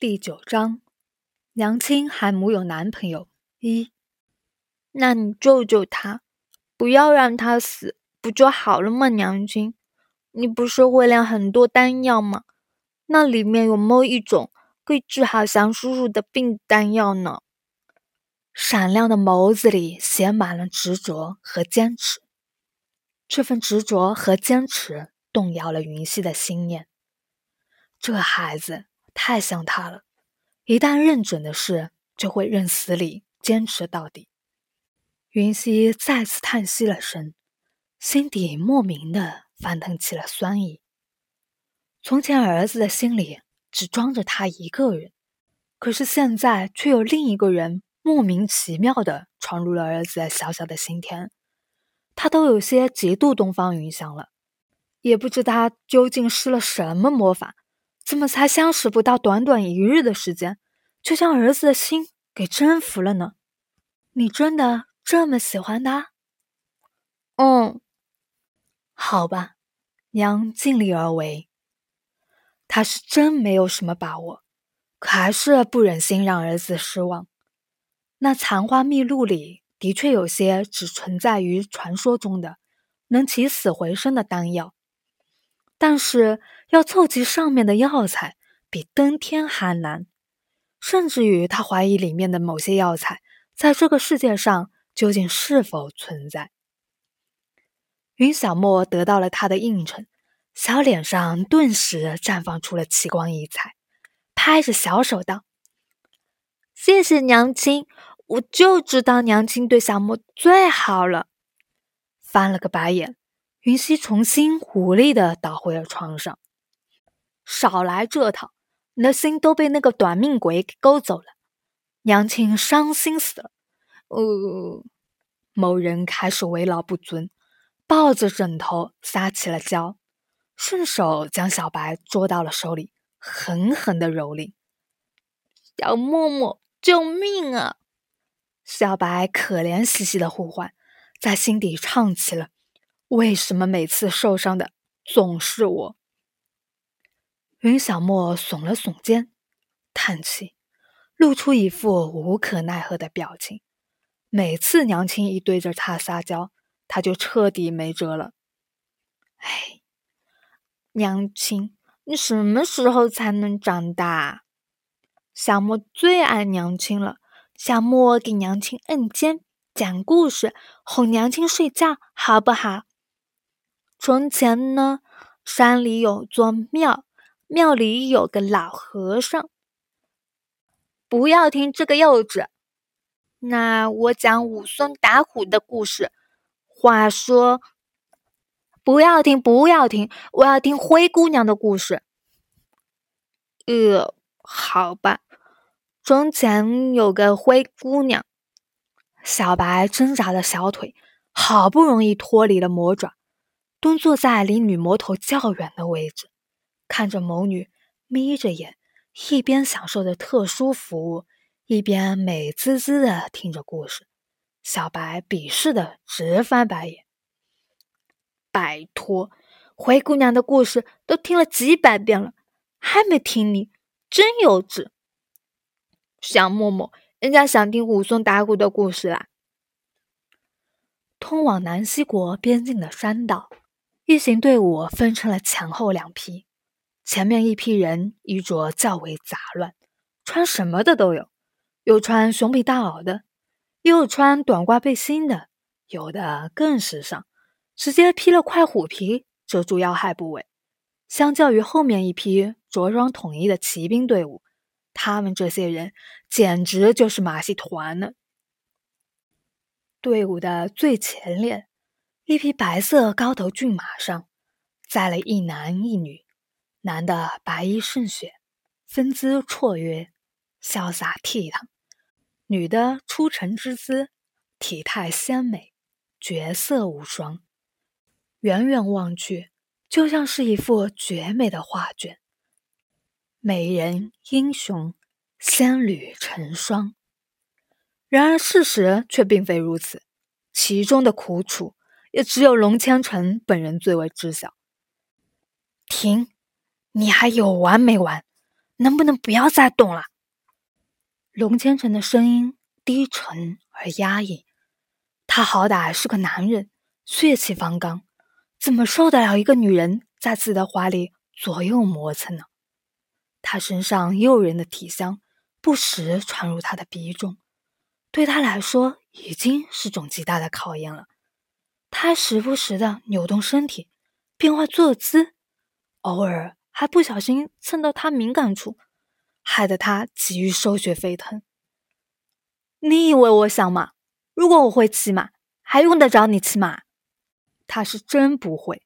第九章，娘亲还没有男朋友。一，那你救救他，不要让他死，不就好了吗？娘亲，你不是会炼很多丹药吗？那里面有没有一种可以治好祥叔叔的病丹药呢？闪亮的眸子里写满了执着和坚持，这份执着和坚持动摇了云溪的心念。这孩子。太像他了，一旦认准的事，就会认死理，坚持到底。云溪再次叹息了声，心底莫名的翻腾起了酸意。从前儿子的心里只装着他一个人，可是现在却有另一个人莫名其妙的闯入了儿子小小的心田，他都有些嫉妒东方云香了，也不知他究竟施了什么魔法。怎么才相识不到短短一日的时间，就将儿子的心给征服了呢？你真的这么喜欢他？嗯，好吧，娘尽力而为。他是真没有什么把握，可还是不忍心让儿子失望。那残花蜜露里的确有些只存在于传说中的能起死回生的丹药。但是要凑齐上面的药材，比登天还难。甚至于他怀疑里面的某些药材，在这个世界上究竟是否存在。云小莫得到了他的应承，小脸上顿时绽放出了奇光异彩，拍着小手道：“谢谢娘亲，我就知道娘亲对小莫最好了。”翻了个白眼。云溪重新无力的倒回了床上。少来这套，你的心都被那个短命鬼给勾走了。娘亲伤心死了。呃，某人开始为老不尊，抱着枕头撒起了娇，顺手将小白捉到了手里，狠狠的蹂躏。小默默，救命啊！小白可怜兮兮的呼唤，在心底唱起了。为什么每次受伤的总是我？云小莫耸了耸肩，叹气，露出一副无可奈何的表情。每次娘亲一对着他撒娇，他就彻底没辙了。哎，娘亲，你什么时候才能长大？小莫最爱娘亲了。小莫给娘亲摁肩，讲故事，哄娘亲睡觉，好不好？从前呢，山里有座庙，庙里有个老和尚。不要听这个幼稚。那我讲武松打虎的故事。话说，不要听，不要听，我要听灰姑娘的故事。呃，好吧。从前有个灰姑娘，小白挣扎着小腿好不容易脱离了魔爪。蹲坐在离女魔头较远的位置，看着某女眯着眼，一边享受着特殊服务，一边美滋滋的听着故事。小白鄙视的直翻白眼。拜托，灰姑娘的故事都听了几百遍了，还没听你，真幼稚。小默默，人家想听武松打虎的故事啦。通往南西国边境的山道。一行队伍分成了前后两批，前面一批人衣着较为杂乱，穿什么的都有，有穿熊皮大袄的，也有穿短褂背心的，有的更时尚，直接披了块虎皮遮住要害部位。相较于后面一批着装统一的骑兵队伍，他们这些人简直就是马戏团呢。队伍的最前列。一匹白色高头骏马上载了一男一女，男的白衣胜雪，风姿绰约，潇洒倜傥；女的出尘之姿，体态鲜美，绝色无双。远远望去，就像是一幅绝美的画卷，美人英雄，仙侣成双。然而事实却并非如此，其中的苦楚。也只有龙千成本人最为知晓。停，你还有完没完？能不能不要再动了？龙千成的声音低沉而压抑。他好歹是个男人，血气方刚，怎么受得了一个女人在自己的怀里左右磨蹭呢？他身上诱人的体香不时传入他的鼻中，对他来说已经是种极大的考验了。他时不时的扭动身体，变化坐姿，偶尔还不小心蹭到他敏感处，害得他急于收血沸腾。你以为我想吗？如果我会骑马，还用得着你骑马？他是真不会，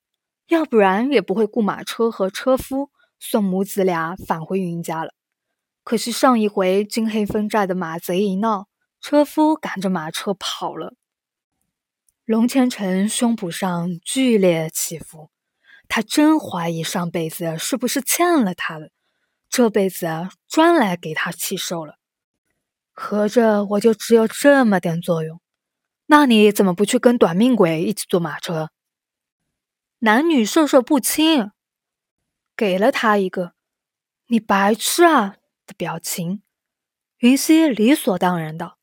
要不然也不会雇马车和车夫送母子俩返回云家了。可惜上一回金黑分寨的马贼一闹，车夫赶着马车跑了。龙千成胸脯上剧烈起伏，他真怀疑上辈子是不是欠了他的，这辈子专来给他气受了。合着我就只有这么点作用？那你怎么不去跟短命鬼一起坐马车？男女授受不亲，给了他一个“你白痴啊”的表情。云溪理所当然道：“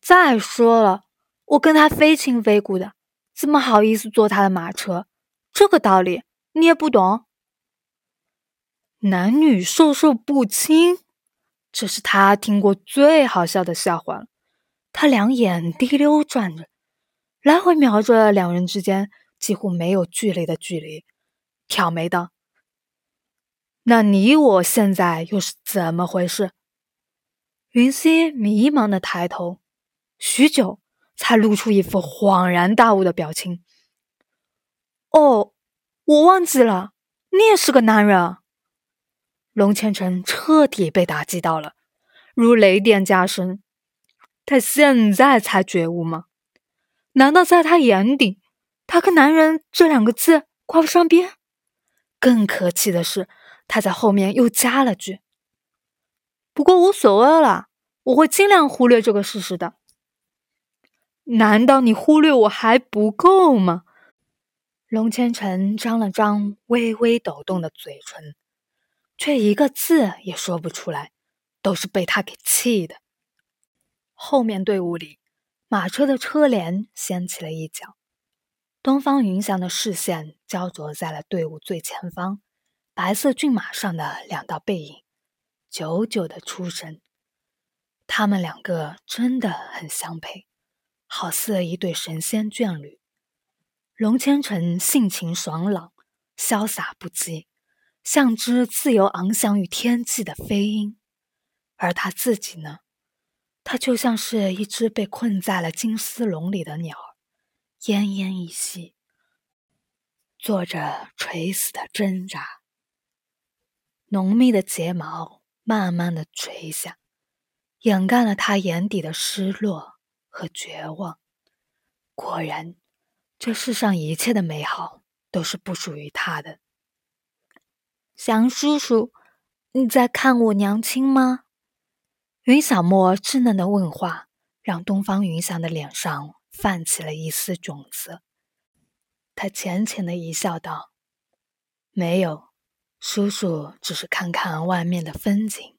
再说了。”我跟他非亲非故的，怎么好意思坐他的马车？这个道理你也不懂。男女授受不亲，这是他听过最好笑的笑话了。他两眼滴溜转着，来回瞄着两人之间几乎没有距离的距离，挑眉道：“那你我现在又是怎么回事？”云溪迷茫的抬头，许久。才露出一副恍然大悟的表情。哦，我忘记了，你也是个男人。龙千成彻底被打击到了，如雷电加身。他现在才觉悟吗？难道在他眼底，他跟“男人”这两个字挂不上边？更可气的是，他在后面又加了句：“不过无所谓了，我会尽量忽略这个事实的。”难道你忽略我还不够吗？龙千成张了张微微抖动的嘴唇，却一个字也说不出来，都是被他给气的。后面队伍里，马车的车帘掀起了一角，东方云翔的视线焦灼在了队伍最前方白色骏马上的两道背影，久久的出神。他们两个真的很相配。好似一对神仙眷侣。龙千成性情爽朗，潇洒不羁，像只自由翱翔于天际的飞鹰；而他自己呢，他就像是一只被困在了金丝笼里的鸟，奄奄一息，做着垂死的挣扎。浓密的睫毛慢慢的垂下，掩盖了他眼底的失落。和绝望。果然，这世上一切的美好都是不属于他的。祥叔叔，你在看我娘亲吗？云小莫稚嫩的问话，让东方云翔的脸上泛起了一丝窘色。他浅浅的一笑，道：“没有，叔叔只是看看外面的风景。”